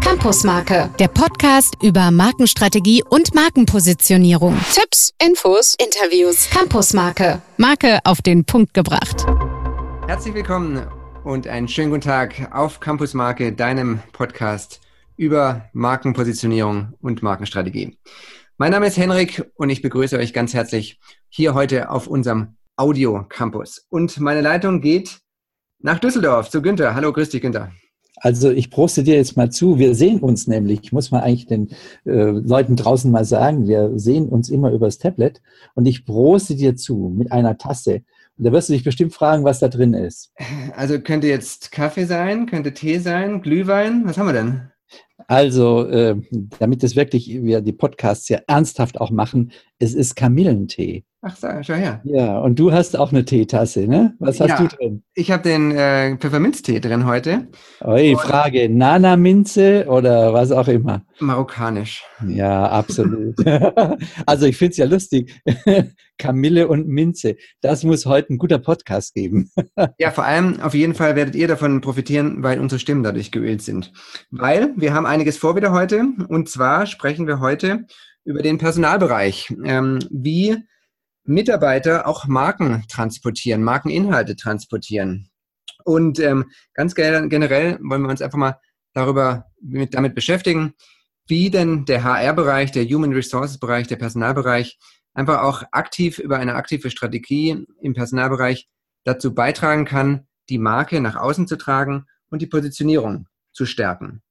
Campusmarke, der Podcast über Markenstrategie und Markenpositionierung. Tipps, Infos, Interviews. Campusmarke, Marke auf den Punkt gebracht. Herzlich willkommen und einen schönen guten Tag auf Campusmarke, deinem Podcast über Markenpositionierung und Markenstrategie. Mein Name ist Henrik und ich begrüße euch ganz herzlich hier heute auf unserem Audio Campus. Und meine Leitung geht nach Düsseldorf zu Günther. Hallo, grüß dich, Günther. Also ich proste dir jetzt mal zu. Wir sehen uns nämlich, ich muss mal eigentlich den äh, Leuten draußen mal sagen, wir sehen uns immer übers Tablet und ich proste dir zu mit einer Tasse. Und da wirst du dich bestimmt fragen, was da drin ist. Also könnte jetzt Kaffee sein, könnte Tee sein, Glühwein. Was haben wir denn? Also, äh, damit es wirklich wir die Podcasts ja ernsthaft auch machen, es ist Kamillentee. Ach, schau her. Ja, und du hast auch eine Teetasse, ne? Was hast ja, du drin? Ich habe den äh, Pfefferminztee drin heute. Oi, Frage, Nana-Minze oder was auch immer? Marokkanisch. Ja, absolut. also ich finde es ja lustig. Kamille und Minze. Das muss heute ein guter Podcast geben. ja, vor allem auf jeden Fall werdet ihr davon profitieren, weil unsere Stimmen dadurch geölt sind. Weil wir haben einiges vor wieder heute. Und zwar sprechen wir heute über den Personalbereich. Ähm, wie Mitarbeiter auch Marken transportieren, Markeninhalte transportieren. Und ähm, ganz generell wollen wir uns einfach mal darüber mit, damit beschäftigen, wie denn der HR-Bereich, der Human Resources-Bereich, der Personalbereich einfach auch aktiv über eine aktive Strategie im Personalbereich dazu beitragen kann, die Marke nach außen zu tragen und die Positionierung zu stärken.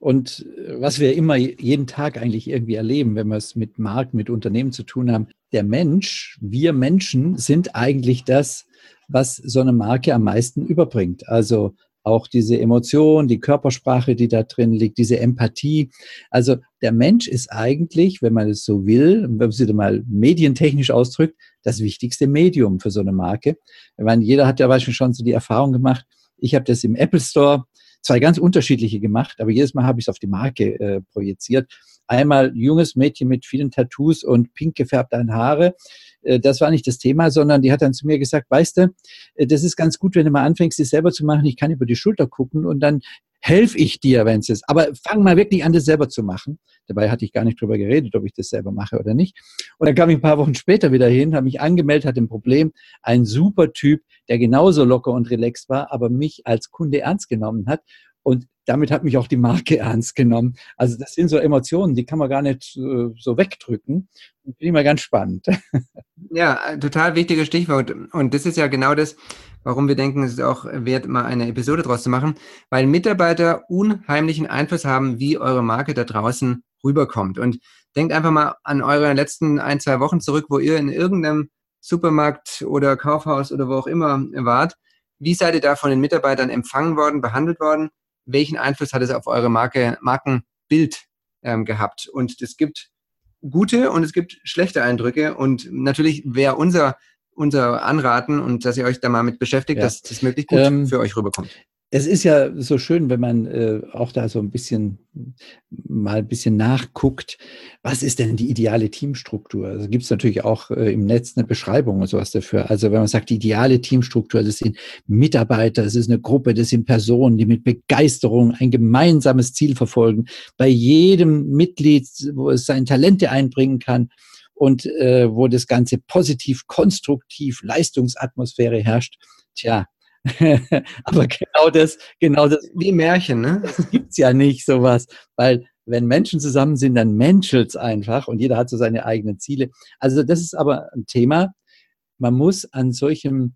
Und äh, was wir immer jeden Tag eigentlich irgendwie erleben, wenn wir es mit Marken, mit Unternehmen zu tun haben, der Mensch, wir Menschen sind eigentlich das, was so eine Marke am meisten überbringt. Also auch diese Emotion, die Körpersprache, die da drin liegt, diese Empathie. Also der Mensch ist eigentlich, wenn man es so will, wenn man es mal medientechnisch ausdrückt, das wichtigste Medium für so eine Marke. Ich meine, jeder hat ja wahrscheinlich schon so die Erfahrung gemacht. Ich habe das im Apple Store zwei ganz unterschiedliche gemacht, aber jedes Mal habe ich es auf die Marke äh, projiziert. Einmal junges Mädchen mit vielen Tattoos und pink gefärbten Haare. Äh, das war nicht das Thema, sondern die hat dann zu mir gesagt, weißt du, äh, das ist ganz gut, wenn du mal anfängst, es selber zu machen. Ich kann über die Schulter gucken und dann helfe ich dir, wenn es ist. Aber fang mal wirklich an, das selber zu machen. Dabei hatte ich gar nicht drüber geredet, ob ich das selber mache oder nicht. Und dann kam ich ein paar Wochen später wieder hin, habe mich angemeldet, hatte ein Problem. Ein super Typ, der genauso locker und relaxed war, aber mich als Kunde ernst genommen hat. Und damit hat mich auch die Marke ernst genommen. Also das sind so Emotionen, die kann man gar nicht äh, so wegdrücken. Finde ich mal ganz spannend. Ja, total wichtiges Stichwort. Und das ist ja genau das, warum wir denken, es ist auch wert, mal eine Episode draus zu machen, weil Mitarbeiter unheimlichen Einfluss haben, wie eure Marke da draußen rüberkommt. Und denkt einfach mal an eure letzten ein, zwei Wochen zurück, wo ihr in irgendeinem Supermarkt oder Kaufhaus oder wo auch immer wart. Wie seid ihr da von den Mitarbeitern empfangen worden, behandelt worden? Welchen Einfluss hat es auf eure Marke, Markenbild ähm, gehabt? Und es gibt gute und es gibt schlechte Eindrücke. Und natürlich wäre unser, unser Anraten und dass ihr euch da mal mit beschäftigt, ja. dass das möglichst gut ähm, für euch rüberkommt es ist ja so schön, wenn man äh, auch da so ein bisschen mal ein bisschen nachguckt, was ist denn die ideale Teamstruktur? Also gibt es natürlich auch äh, im Netz eine Beschreibung und sowas dafür. Also wenn man sagt, die ideale Teamstruktur, das sind Mitarbeiter, das ist eine Gruppe, das sind Personen, die mit Begeisterung ein gemeinsames Ziel verfolgen, bei jedem Mitglied, wo es seine Talente einbringen kann und äh, wo das Ganze positiv, konstruktiv, Leistungsatmosphäre herrscht. Tja, Aber genau das, genau das. Wie Märchen, ne? Das gibt's ja nicht, sowas. Weil wenn Menschen zusammen sind, dann menschelt's einfach und jeder hat so seine eigenen Ziele. Also das ist aber ein Thema. Man muss an solchem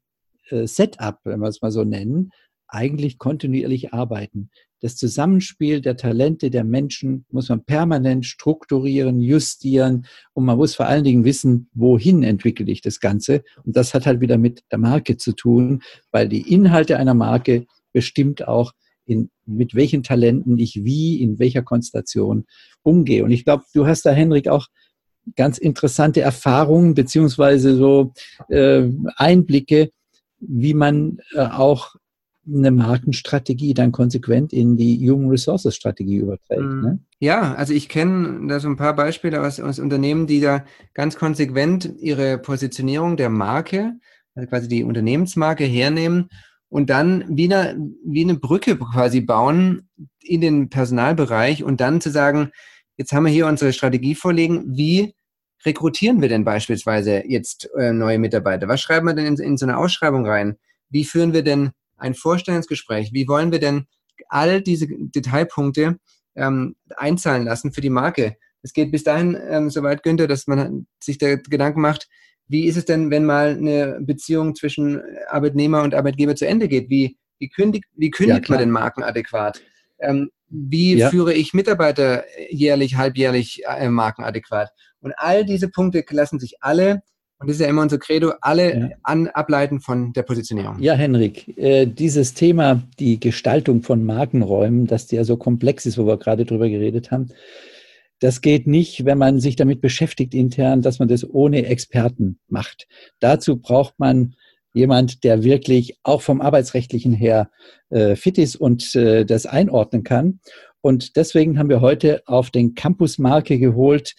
äh, Setup, wenn wir es mal so nennen, eigentlich kontinuierlich arbeiten. Das Zusammenspiel der Talente der Menschen muss man permanent strukturieren, justieren und man muss vor allen Dingen wissen, wohin entwickle ich das Ganze. Und das hat halt wieder mit der Marke zu tun, weil die Inhalte einer Marke bestimmt auch, in, mit welchen Talenten ich wie, in welcher Konstellation umgehe. Und ich glaube, du hast da, Henrik, auch ganz interessante Erfahrungen beziehungsweise so äh, Einblicke, wie man äh, auch eine Markenstrategie dann konsequent in die Human Resources Strategie überträgt. Mhm. Ne? Ja, also ich kenne da so ein paar Beispiele aus, aus Unternehmen, die da ganz konsequent ihre Positionierung der Marke, also quasi die Unternehmensmarke hernehmen und dann wie eine, wie eine Brücke quasi bauen in den Personalbereich und dann zu sagen, jetzt haben wir hier unsere Strategie vorliegen, wie rekrutieren wir denn beispielsweise jetzt äh, neue Mitarbeiter? Was schreiben wir denn in, in so eine Ausschreibung rein? Wie führen wir denn ein Vorstellungsgespräch? Wie wollen wir denn all diese Detailpunkte ähm, einzahlen lassen für die Marke? Es geht bis dahin ähm, soweit, Günther, dass man sich da Gedanken macht, wie ist es denn, wenn mal eine Beziehung zwischen Arbeitnehmer und Arbeitgeber zu Ende geht? Wie, wie kündigt, wie kündigt ja, man den Marken adäquat? Ähm, wie ja. führe ich Mitarbeiter jährlich, halbjährlich äh, markenadäquat? Und all diese Punkte lassen sich alle, und das ist ja immer unser Credo, alle ja. an, ableiten von der Positionierung. Ja, Henrik, äh, dieses Thema, die Gestaltung von Markenräumen, dass die ja so komplex ist, wo wir gerade drüber geredet haben, das geht nicht, wenn man sich damit beschäftigt intern, dass man das ohne Experten macht. Dazu braucht man jemand, der wirklich auch vom arbeitsrechtlichen her äh, fit ist und äh, das einordnen kann. Und deswegen haben wir heute auf den Campus Marke geholt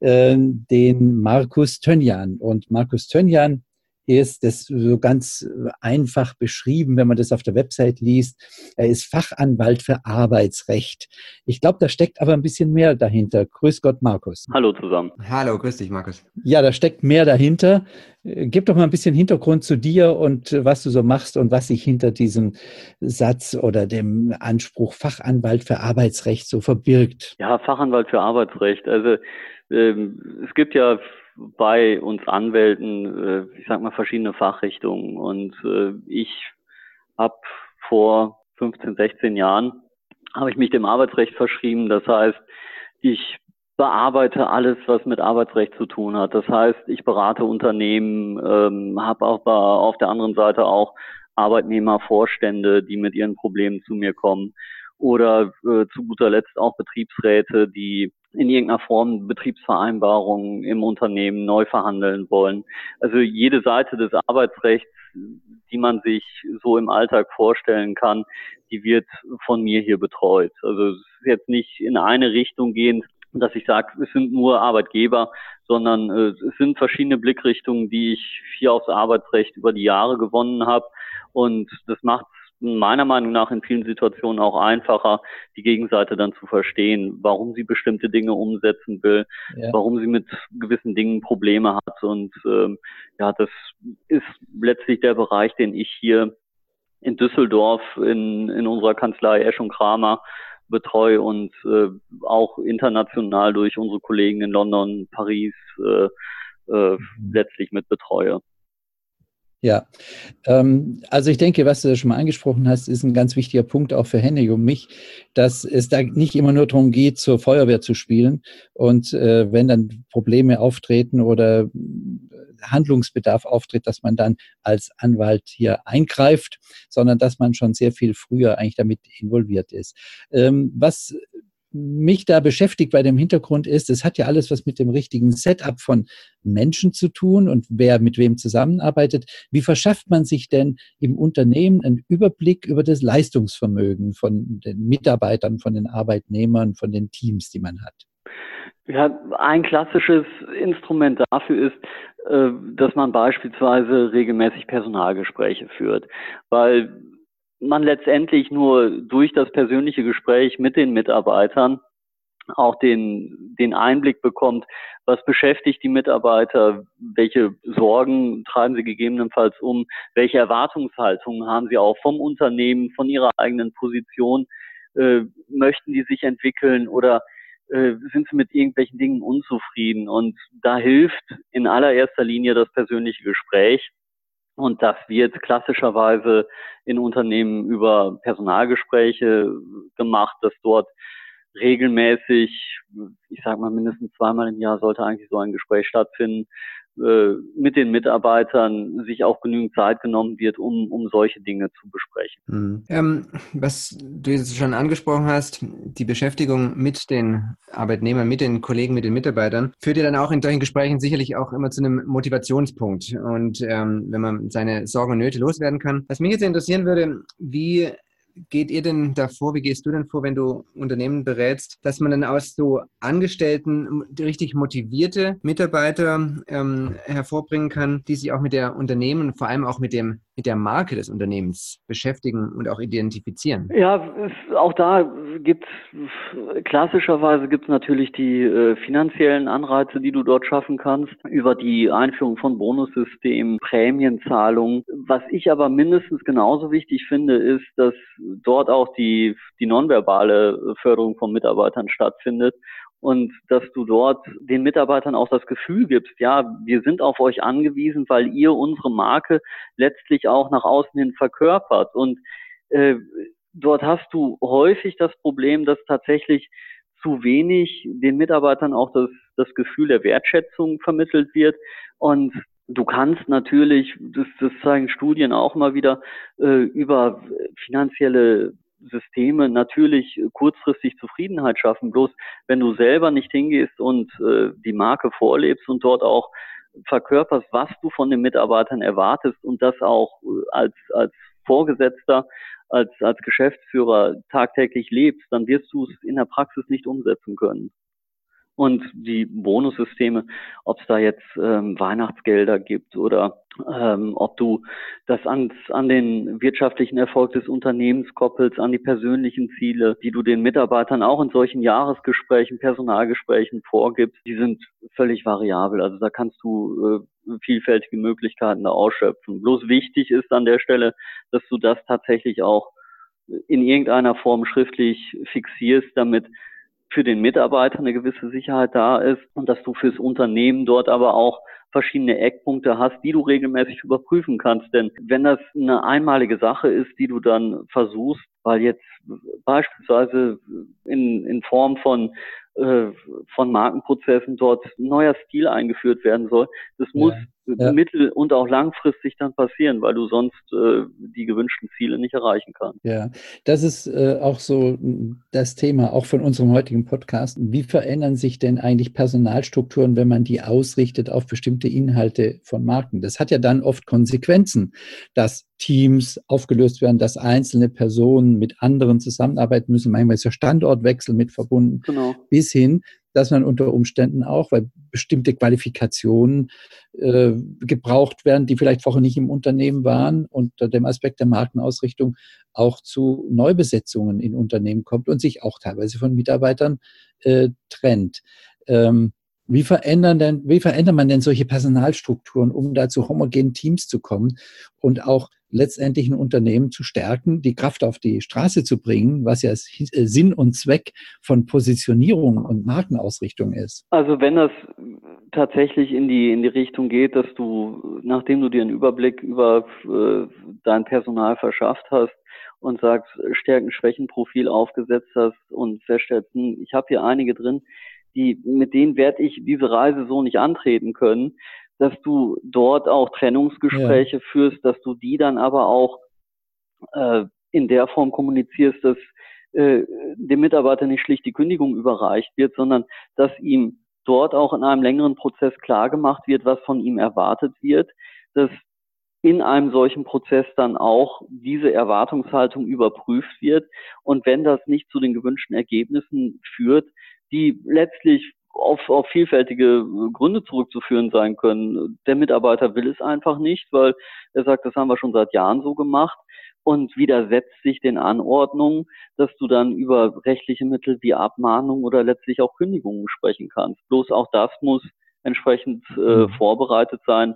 äh, den Markus Tönjan. Und Markus Tönjan ist das so ganz einfach beschrieben, wenn man das auf der Website liest. Er ist Fachanwalt für Arbeitsrecht. Ich glaube, da steckt aber ein bisschen mehr dahinter. Grüß Gott, Markus. Hallo zusammen. Hallo, grüß dich, Markus. Ja, da steckt mehr dahinter. Gib doch mal ein bisschen Hintergrund zu dir und was du so machst und was sich hinter diesem Satz oder dem Anspruch Fachanwalt für Arbeitsrecht so verbirgt. Ja, Fachanwalt für Arbeitsrecht. Also ähm, es gibt ja bei uns Anwälten, äh, ich sag mal, verschiedene Fachrichtungen. Und äh, ich habe vor 15, 16 Jahren, habe ich mich dem Arbeitsrecht verschrieben. Das heißt, ich bearbeite alles, was mit Arbeitsrecht zu tun hat. Das heißt, ich berate Unternehmen, ähm, habe auch bei, auf der anderen Seite auch Arbeitnehmervorstände, die mit ihren Problemen zu mir kommen oder äh, zu guter Letzt auch Betriebsräte, die in irgendeiner Form Betriebsvereinbarungen im Unternehmen neu verhandeln wollen. Also jede Seite des Arbeitsrechts, die man sich so im Alltag vorstellen kann, die wird von mir hier betreut. Also es ist jetzt nicht in eine Richtung gehend, dass ich sage, es sind nur Arbeitgeber, sondern äh, es sind verschiedene Blickrichtungen, die ich hier aufs Arbeitsrecht über die Jahre gewonnen habe. Und das macht meiner Meinung nach in vielen Situationen auch einfacher, die Gegenseite dann zu verstehen, warum sie bestimmte Dinge umsetzen will, ja. warum sie mit gewissen Dingen Probleme hat. Und ähm, ja, das ist letztlich der Bereich, den ich hier in Düsseldorf in, in unserer Kanzlei Esch und Kramer betreue und äh, auch international durch unsere Kollegen in London, Paris äh, äh, mhm. letztlich mit betreue. Ja, ähm, also ich denke, was du schon mal angesprochen hast, ist ein ganz wichtiger Punkt auch für Henning und mich, dass es da nicht immer nur darum geht, zur Feuerwehr zu spielen und äh, wenn dann Probleme auftreten oder Handlungsbedarf auftritt, dass man dann als Anwalt hier eingreift, sondern dass man schon sehr viel früher eigentlich damit involviert ist. Ähm, was mich da beschäftigt bei dem Hintergrund ist, es hat ja alles was mit dem richtigen Setup von Menschen zu tun und wer mit wem zusammenarbeitet. Wie verschafft man sich denn im Unternehmen einen Überblick über das Leistungsvermögen von den Mitarbeitern, von den Arbeitnehmern, von den Teams, die man hat? Ja, ein klassisches Instrument dafür ist, äh, dass man beispielsweise regelmäßig Personalgespräche führt, weil man letztendlich nur durch das persönliche Gespräch mit den Mitarbeitern auch den, den Einblick bekommt, was beschäftigt die Mitarbeiter, welche Sorgen treiben sie gegebenenfalls um, welche Erwartungshaltungen haben sie auch vom Unternehmen, von ihrer eigenen Position, äh, möchten die sich entwickeln oder äh, sind sie mit irgendwelchen Dingen unzufrieden. Und da hilft in allererster Linie das persönliche Gespräch. Und das wird klassischerweise in Unternehmen über Personalgespräche gemacht, dass dort regelmäßig, ich sage mal mindestens zweimal im Jahr sollte eigentlich so ein Gespräch stattfinden, äh, mit den Mitarbeitern sich auch genügend Zeit genommen wird, um, um solche Dinge zu besprechen. Mhm. Ähm, was du jetzt schon angesprochen hast, die Beschäftigung mit den Arbeitnehmern, mit den Kollegen, mit den Mitarbeitern, führt ja dann auch in solchen Gesprächen sicherlich auch immer zu einem Motivationspunkt. Und ähm, wenn man seine Sorgen und Nöte loswerden kann. Was mich jetzt interessieren würde, wie geht ihr denn davor, wie gehst du denn vor, wenn du Unternehmen berätst, dass man dann aus so Angestellten richtig motivierte Mitarbeiter ähm, hervorbringen kann, die sich auch mit der Unternehmen, vor allem auch mit dem mit der Marke des Unternehmens beschäftigen und auch identifizieren? Ja, auch da gibt es klassischerweise gibt es natürlich die äh, finanziellen Anreize, die du dort schaffen kannst, über die Einführung von Bonussystemen, Prämienzahlungen. Was ich aber mindestens genauso wichtig finde, ist, dass dort auch die, die nonverbale Förderung von Mitarbeitern stattfindet und dass du dort den Mitarbeitern auch das Gefühl gibst, ja, wir sind auf euch angewiesen, weil ihr unsere Marke letztlich auch nach außen hin verkörpert. Und äh, dort hast du häufig das Problem, dass tatsächlich zu wenig den Mitarbeitern auch das, das Gefühl der Wertschätzung vermittelt wird. Und du kannst natürlich, das, das zeigen Studien auch mal wieder, äh, über finanzielle Systeme natürlich kurzfristig Zufriedenheit schaffen. Bloß wenn du selber nicht hingehst und äh, die Marke vorlebst und dort auch verkörperst, was du von den Mitarbeitern erwartest und das auch äh, als, als Vorgesetzter, als, als Geschäftsführer tagtäglich lebst, dann wirst du es in der Praxis nicht umsetzen können und die Bonussysteme, ob es da jetzt ähm, Weihnachtsgelder gibt oder ähm, ob du das an, an den wirtschaftlichen Erfolg des Unternehmens koppelst, an die persönlichen Ziele, die du den Mitarbeitern auch in solchen Jahresgesprächen, Personalgesprächen vorgibst, die sind völlig variabel. Also da kannst du äh, vielfältige Möglichkeiten da ausschöpfen. Bloß wichtig ist an der Stelle, dass du das tatsächlich auch in irgendeiner Form schriftlich fixierst, damit für den Mitarbeiter eine gewisse Sicherheit da ist und dass du fürs Unternehmen dort aber auch verschiedene Eckpunkte hast, die du regelmäßig überprüfen kannst. Denn wenn das eine einmalige Sache ist, die du dann versuchst, weil jetzt beispielsweise in, in Form von äh, von Markenprozessen dort neuer Stil eingeführt werden soll. Das muss ja. mittel- und auch langfristig dann passieren, weil du sonst äh, die gewünschten Ziele nicht erreichen kannst. Ja, das ist äh, auch so das Thema auch von unserem heutigen Podcast. Wie verändern sich denn eigentlich Personalstrukturen, wenn man die ausrichtet auf bestimmte Inhalte von Marken? Das hat ja dann oft Konsequenzen, dass Teams aufgelöst werden, dass einzelne Personen mit anderen zusammenarbeiten müssen. Manchmal ist der Standortwechsel mit verbunden. Genau. Bis hin, dass man unter Umständen auch, weil bestimmte Qualifikationen äh, gebraucht werden, die vielleicht vorher nicht im Unternehmen waren, unter dem Aspekt der Markenausrichtung auch zu Neubesetzungen in Unternehmen kommt und sich auch teilweise von Mitarbeitern äh, trennt. Ähm, wie verändern denn, wie verändert man denn solche Personalstrukturen, um da zu homogenen Teams zu kommen und auch letztendlich ein Unternehmen zu stärken, die Kraft auf die Straße zu bringen, was ja äh, Sinn und Zweck von Positionierung und Markenausrichtung ist? Also wenn das tatsächlich in die, in die Richtung geht, dass du, nachdem du dir einen Überblick über äh, dein Personal verschafft hast, und sagst, Stärken-Schwächen-Profil aufgesetzt hast und feststellst, hm, ich habe hier einige drin, die, mit denen werde ich diese Reise so nicht antreten können, dass du dort auch Trennungsgespräche ja. führst, dass du die dann aber auch äh, in der Form kommunizierst, dass äh, dem Mitarbeiter nicht schlicht die Kündigung überreicht wird, sondern dass ihm dort auch in einem längeren Prozess klar gemacht wird, was von ihm erwartet wird, dass in einem solchen Prozess dann auch diese Erwartungshaltung überprüft wird. Und wenn das nicht zu den gewünschten Ergebnissen führt, die letztlich auf, auf vielfältige Gründe zurückzuführen sein können. Der Mitarbeiter will es einfach nicht, weil er sagt, das haben wir schon seit Jahren so gemacht und widersetzt sich den Anordnungen, dass du dann über rechtliche Mittel wie Abmahnung oder letztlich auch Kündigungen sprechen kannst. Bloß auch das muss entsprechend äh, mhm. vorbereitet sein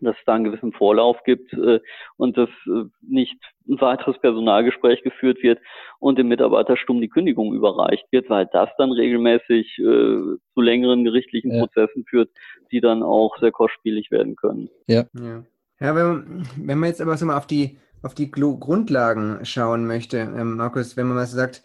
dass es da einen gewissen Vorlauf gibt äh, und dass äh, nicht ein weiteres Personalgespräch geführt wird und dem Mitarbeiter stumm die Kündigung überreicht wird, weil das dann regelmäßig äh, zu längeren gerichtlichen ja. Prozessen führt, die dann auch sehr kostspielig werden können. Ja. Ja, ja wenn, man, wenn man jetzt aber so mal auf die, auf die Grundlagen schauen möchte, ähm, Markus, wenn man mal so sagt,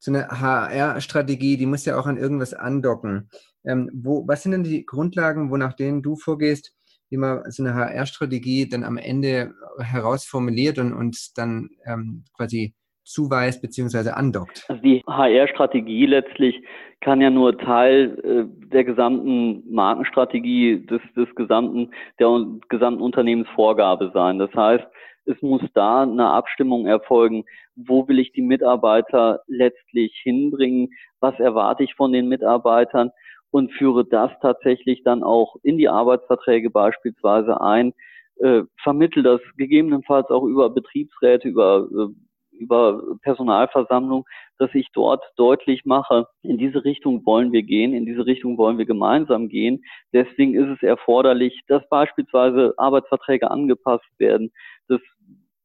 so eine HR-Strategie, die muss ja auch an irgendwas andocken. Ähm, wo, was sind denn die Grundlagen, wonach denen du vorgehst, wie man so eine HR-Strategie dann am Ende herausformuliert und, und dann ähm, quasi zuweist bzw. andockt? Also die HR-Strategie letztlich kann ja nur Teil äh, der gesamten Markenstrategie des, des gesamten, der gesamten Unternehmensvorgabe sein. Das heißt, es muss da eine Abstimmung erfolgen, wo will ich die Mitarbeiter letztlich hinbringen, was erwarte ich von den Mitarbeitern und führe das tatsächlich dann auch in die Arbeitsverträge beispielsweise ein, äh, vermittle das gegebenenfalls auch über Betriebsräte, über äh, über Personalversammlung, dass ich dort deutlich mache, in diese Richtung wollen wir gehen, in diese Richtung wollen wir gemeinsam gehen. Deswegen ist es erforderlich, dass beispielsweise Arbeitsverträge angepasst werden, dass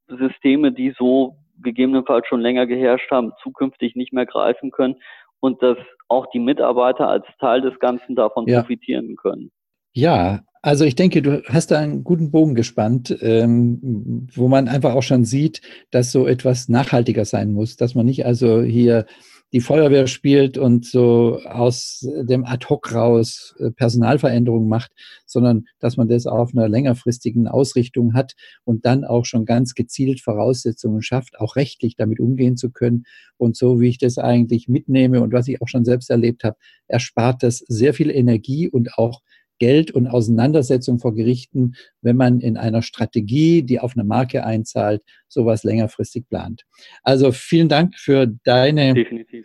Systeme, die so gegebenenfalls schon länger geherrscht haben, zukünftig nicht mehr greifen können und dass auch die Mitarbeiter als Teil des Ganzen davon ja. profitieren können. Ja, also ich denke, du hast da einen guten Bogen gespannt, ähm, wo man einfach auch schon sieht, dass so etwas nachhaltiger sein muss, dass man nicht also hier die Feuerwehr spielt und so aus dem Ad-Hoc raus äh, Personalveränderungen macht, sondern dass man das auf einer längerfristigen Ausrichtung hat und dann auch schon ganz gezielt Voraussetzungen schafft, auch rechtlich damit umgehen zu können. Und so wie ich das eigentlich mitnehme und was ich auch schon selbst erlebt habe, erspart das sehr viel Energie und auch Geld und Auseinandersetzung vor Gerichten, wenn man in einer Strategie, die auf eine Marke einzahlt, sowas längerfristig plant. Also vielen Dank für deine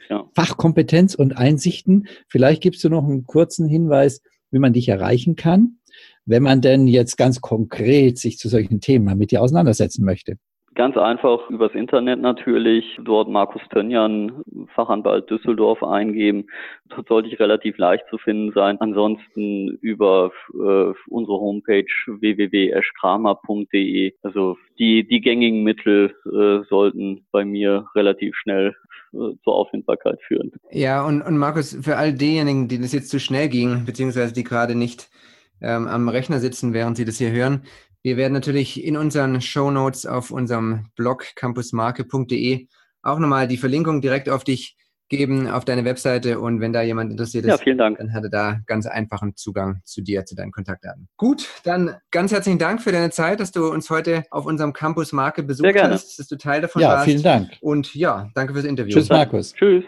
ja. Fachkompetenz und Einsichten. Vielleicht gibst du noch einen kurzen Hinweis, wie man dich erreichen kann, wenn man denn jetzt ganz konkret sich zu solchen Themen mit dir auseinandersetzen möchte. Ganz einfach übers Internet natürlich. Dort Markus Tönjan, Fachanwalt Düsseldorf eingeben. Dort sollte ich relativ leicht zu finden sein. Ansonsten über äh, unsere Homepage www.eschkramer.de. Also die, die gängigen Mittel äh, sollten bei mir relativ schnell äh, zur Auffindbarkeit führen. Ja, und, und Markus, für all diejenigen, denen es jetzt zu schnell ging, beziehungsweise die gerade nicht ähm, am Rechner sitzen, während sie das hier hören, wir werden natürlich in unseren Show Notes auf unserem Blog campusmarke.de auch nochmal die Verlinkung direkt auf dich geben, auf deine Webseite. Und wenn da jemand interessiert ist, ja, dann hat er da ganz einfachen Zugang zu dir, zu deinen Kontaktdaten. Gut, dann ganz herzlichen Dank für deine Zeit, dass du uns heute auf unserem Campus Marke besucht hast, dass du Teil davon ja, warst. Ja, vielen Dank. Und ja, danke fürs Interview. Tschüss, Markus. Tschüss.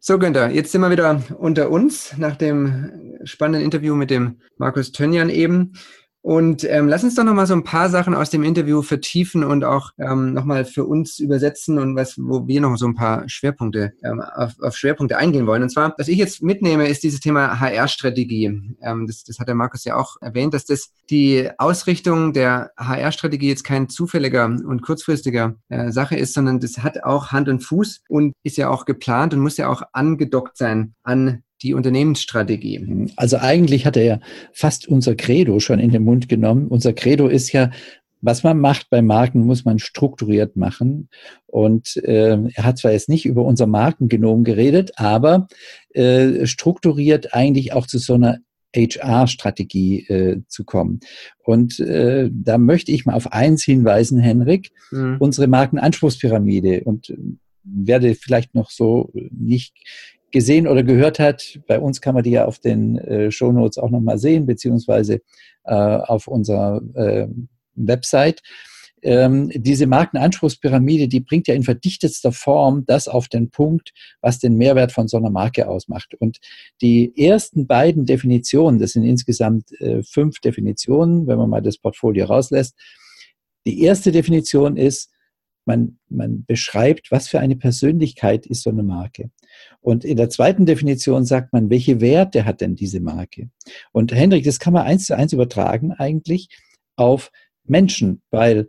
So, Günther, jetzt sind wir wieder unter uns nach dem spannenden Interview mit dem Markus Tönjan eben. Und ähm, lass uns doch nochmal so ein paar Sachen aus dem Interview vertiefen und auch ähm, nochmal für uns übersetzen und was, wo wir noch so ein paar Schwerpunkte, ähm, auf, auf Schwerpunkte eingehen wollen. Und zwar, was ich jetzt mitnehme, ist dieses Thema HR-Strategie. Ähm, das, das hat der Markus ja auch erwähnt, dass das die Ausrichtung der HR-Strategie jetzt kein zufälliger und kurzfristiger äh, Sache ist, sondern das hat auch Hand und Fuß und ist ja auch geplant und muss ja auch angedockt sein an die Unternehmensstrategie. Also eigentlich hat er ja fast unser Credo schon in den Mund genommen. Unser Credo ist ja, was man macht bei Marken, muss man strukturiert machen. Und äh, er hat zwar jetzt nicht über unser Markengenom geredet, aber äh, strukturiert eigentlich auch zu so einer HR-Strategie äh, zu kommen. Und äh, da möchte ich mal auf eins hinweisen, Henrik, mhm. unsere Markenanspruchspyramide. Und werde vielleicht noch so nicht gesehen oder gehört hat, bei uns kann man die ja auf den äh, Show Notes auch nochmal sehen, beziehungsweise äh, auf unserer äh, Website. Ähm, diese Markenanspruchspyramide, die bringt ja in verdichtetster Form das auf den Punkt, was den Mehrwert von so einer Marke ausmacht. Und die ersten beiden Definitionen, das sind insgesamt äh, fünf Definitionen, wenn man mal das Portfolio rauslässt. Die erste Definition ist, man, man beschreibt, was für eine Persönlichkeit ist so eine Marke. Und in der zweiten Definition sagt man, welche Werte hat denn diese Marke? Und Hendrik, das kann man eins zu eins übertragen eigentlich auf Menschen, weil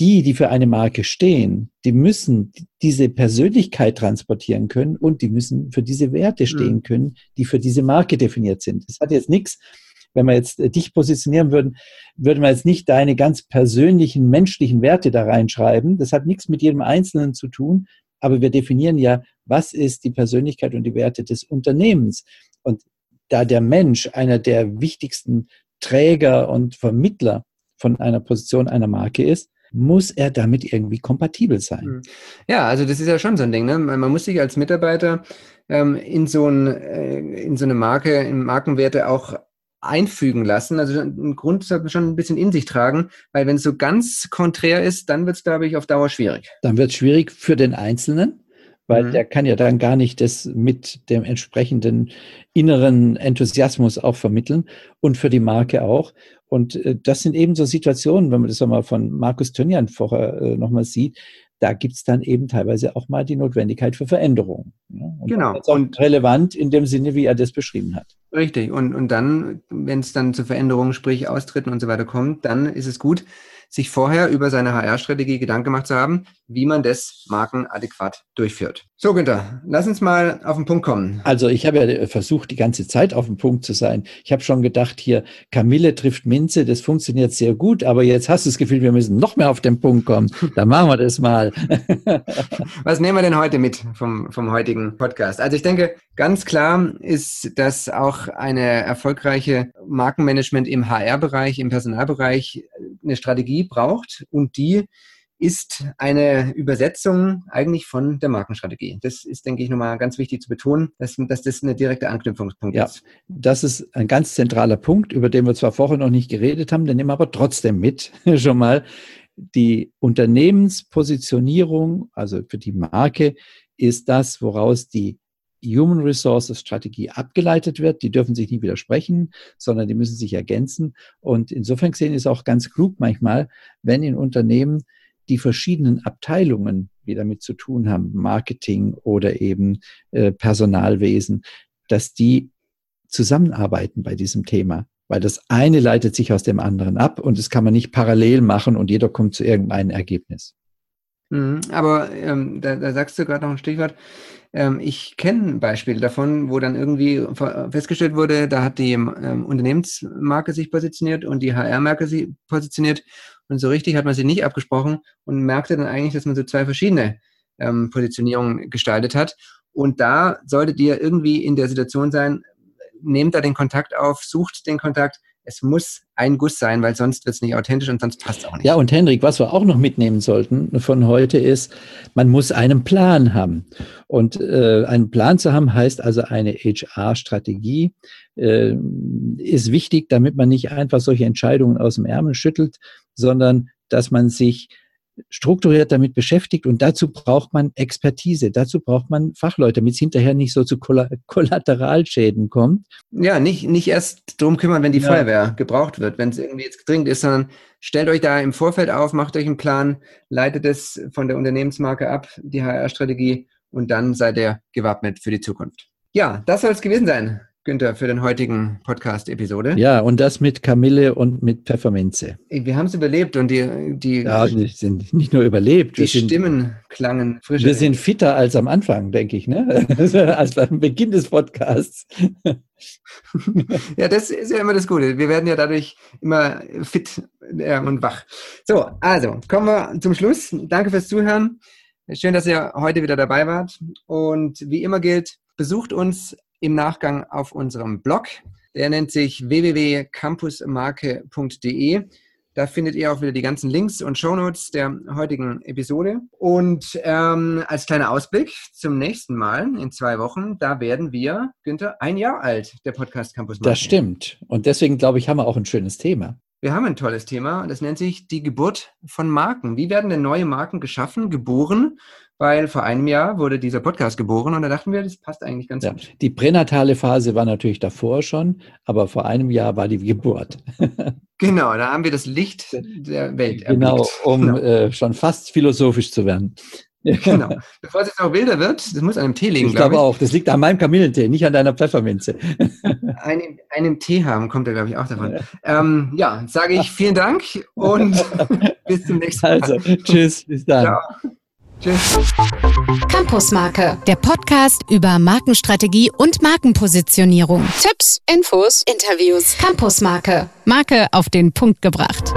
die, die für eine Marke stehen, die müssen diese Persönlichkeit transportieren können und die müssen für diese Werte stehen mhm. können, die für diese Marke definiert sind. Das hat jetzt nichts wenn wir jetzt äh, dich positionieren würden, würden wir jetzt nicht deine ganz persönlichen menschlichen Werte da reinschreiben. Das hat nichts mit jedem Einzelnen zu tun, aber wir definieren ja, was ist die Persönlichkeit und die Werte des Unternehmens. Und da der Mensch einer der wichtigsten Träger und Vermittler von einer Position einer Marke ist, muss er damit irgendwie kompatibel sein. Hm. Ja, also das ist ja schon so ein Ding. Ne? Man muss sich als Mitarbeiter ähm, in, so ein, äh, in so eine Marke, in Markenwerte auch einfügen lassen. Also ein Grund sollte schon ein bisschen in sich tragen, weil wenn es so ganz konträr ist, dann wird es, glaube ich, auf Dauer schwierig. Dann wird es schwierig für den Einzelnen, weil mhm. der kann ja dann gar nicht das mit dem entsprechenden inneren Enthusiasmus auch vermitteln und für die Marke auch. Und äh, das sind eben so Situationen, wenn man das nochmal von Markus Tönjan vorher äh, nochmal sieht, da gibt es dann eben teilweise auch mal die Notwendigkeit für Veränderungen. Ja? Und genau. Und relevant in dem Sinne, wie er das beschrieben hat. Richtig. Und, und dann, wenn es dann zu Veränderungen, sprich Austritten und so weiter kommt, dann ist es gut, sich vorher über seine HR-Strategie Gedanken gemacht zu haben, wie man das markenadäquat durchführt. So, Günther, lass uns mal auf den Punkt kommen. Also ich habe ja versucht, die ganze Zeit auf dem Punkt zu sein. Ich habe schon gedacht, hier, Kamille trifft Minze, das funktioniert sehr gut, aber jetzt hast du das Gefühl, wir müssen noch mehr auf den Punkt kommen. Dann machen wir das mal. Was nehmen wir denn heute mit vom, vom heutigen Podcast? Also ich denke, ganz klar ist, dass auch eine erfolgreiche Markenmanagement im HR-Bereich, im Personalbereich eine Strategie braucht und die ist eine Übersetzung eigentlich von der Markenstrategie. Das ist, denke ich, nochmal ganz wichtig zu betonen, dass, dass das eine direkte Anknüpfungspunkt ja, ist. Das ist ein ganz zentraler Punkt, über den wir zwar vorher noch nicht geredet haben, den nehmen wir aber trotzdem mit schon mal. Die Unternehmenspositionierung, also für die Marke, ist das, woraus die Human Resources Strategie abgeleitet wird. Die dürfen sich nicht widersprechen, sondern die müssen sich ergänzen. Und insofern gesehen ist auch ganz klug manchmal, wenn in Unternehmen die verschiedenen Abteilungen, die damit zu tun haben, Marketing oder eben äh, Personalwesen, dass die zusammenarbeiten bei diesem Thema. Weil das eine leitet sich aus dem anderen ab und das kann man nicht parallel machen und jeder kommt zu irgendeinem Ergebnis. Mhm, aber ähm, da, da sagst du gerade noch ein Stichwort. Ähm, ich kenne Beispiele davon, wo dann irgendwie festgestellt wurde, da hat die ähm, Unternehmensmarke sich positioniert und die HR-Marke sich positioniert und so richtig hat man sie nicht abgesprochen und merkte dann eigentlich, dass man so zwei verschiedene ähm, Positionierungen gestaltet hat. Und da solltet ihr irgendwie in der Situation sein, nehmt da den Kontakt auf, sucht den Kontakt, es muss ein Guss sein, weil sonst wird es nicht authentisch und sonst passt es auch nicht. Ja, und Henrik, was wir auch noch mitnehmen sollten von heute ist, man muss einen Plan haben. Und äh, einen Plan zu haben heißt also eine HR-Strategie äh, ist wichtig, damit man nicht einfach solche Entscheidungen aus dem Ärmel schüttelt, sondern dass man sich strukturiert damit beschäftigt und dazu braucht man Expertise, dazu braucht man Fachleute, damit es hinterher nicht so zu Kollateralschäden kommt. Ja, nicht, nicht erst drum kümmern, wenn die ja. Feuerwehr gebraucht wird, wenn es irgendwie jetzt dringend ist, sondern stellt euch da im Vorfeld auf, macht euch einen Plan, leitet es von der Unternehmensmarke ab, die HR-Strategie und dann seid ihr gewappnet für die Zukunft. Ja, das soll es gewesen sein. Günther, für den heutigen Podcast-Episode. Ja, und das mit Kamille und mit Pfefferminze. Wir haben es überlebt und die, die, ja, sind nicht nur überlebt. Die sind, Stimmen klangen frischer. Wir sind fitter als am Anfang, denke ich, ne? als beim Beginn des Podcasts. ja, das ist ja immer das Gute. Wir werden ja dadurch immer fit äh, und wach. So, also kommen wir zum Schluss. Danke fürs Zuhören. Schön, dass ihr heute wieder dabei wart. Und wie immer gilt, besucht uns im Nachgang auf unserem Blog. Der nennt sich www.campusmarke.de. Da findet ihr auch wieder die ganzen Links und Shownotes der heutigen Episode. Und ähm, als kleiner Ausblick zum nächsten Mal in zwei Wochen, da werden wir, Günther, ein Jahr alt, der Podcast Campus Marke. Das stimmt. Und deswegen, glaube ich, haben wir auch ein schönes Thema. Wir haben ein tolles Thema und das nennt sich die Geburt von Marken. Wie werden denn neue Marken geschaffen, geboren weil vor einem Jahr wurde dieser Podcast geboren und da dachten wir, das passt eigentlich ganz ja, gut. Die pränatale Phase war natürlich davor schon, aber vor einem Jahr war die Geburt. genau, da haben wir das Licht der Welt Genau, erblickt. um genau. Äh, schon fast philosophisch zu werden. Genau. Bevor es jetzt noch wilder wird, das muss an einem Tee liegen, ich glaube ich. auch. Das liegt an meinem Kamillentee, nicht an deiner Pfefferminze. Einen, einen Tee haben kommt da, glaube ich, auch davon. Ähm, ja, sage ich vielen Dank und bis zum nächsten Mal. Also, tschüss, bis dann. Ciao. Tschüss. Campusmarke, der Podcast über Markenstrategie und Markenpositionierung. Tipps, Infos, Interviews. Campusmarke, Marke auf den Punkt gebracht.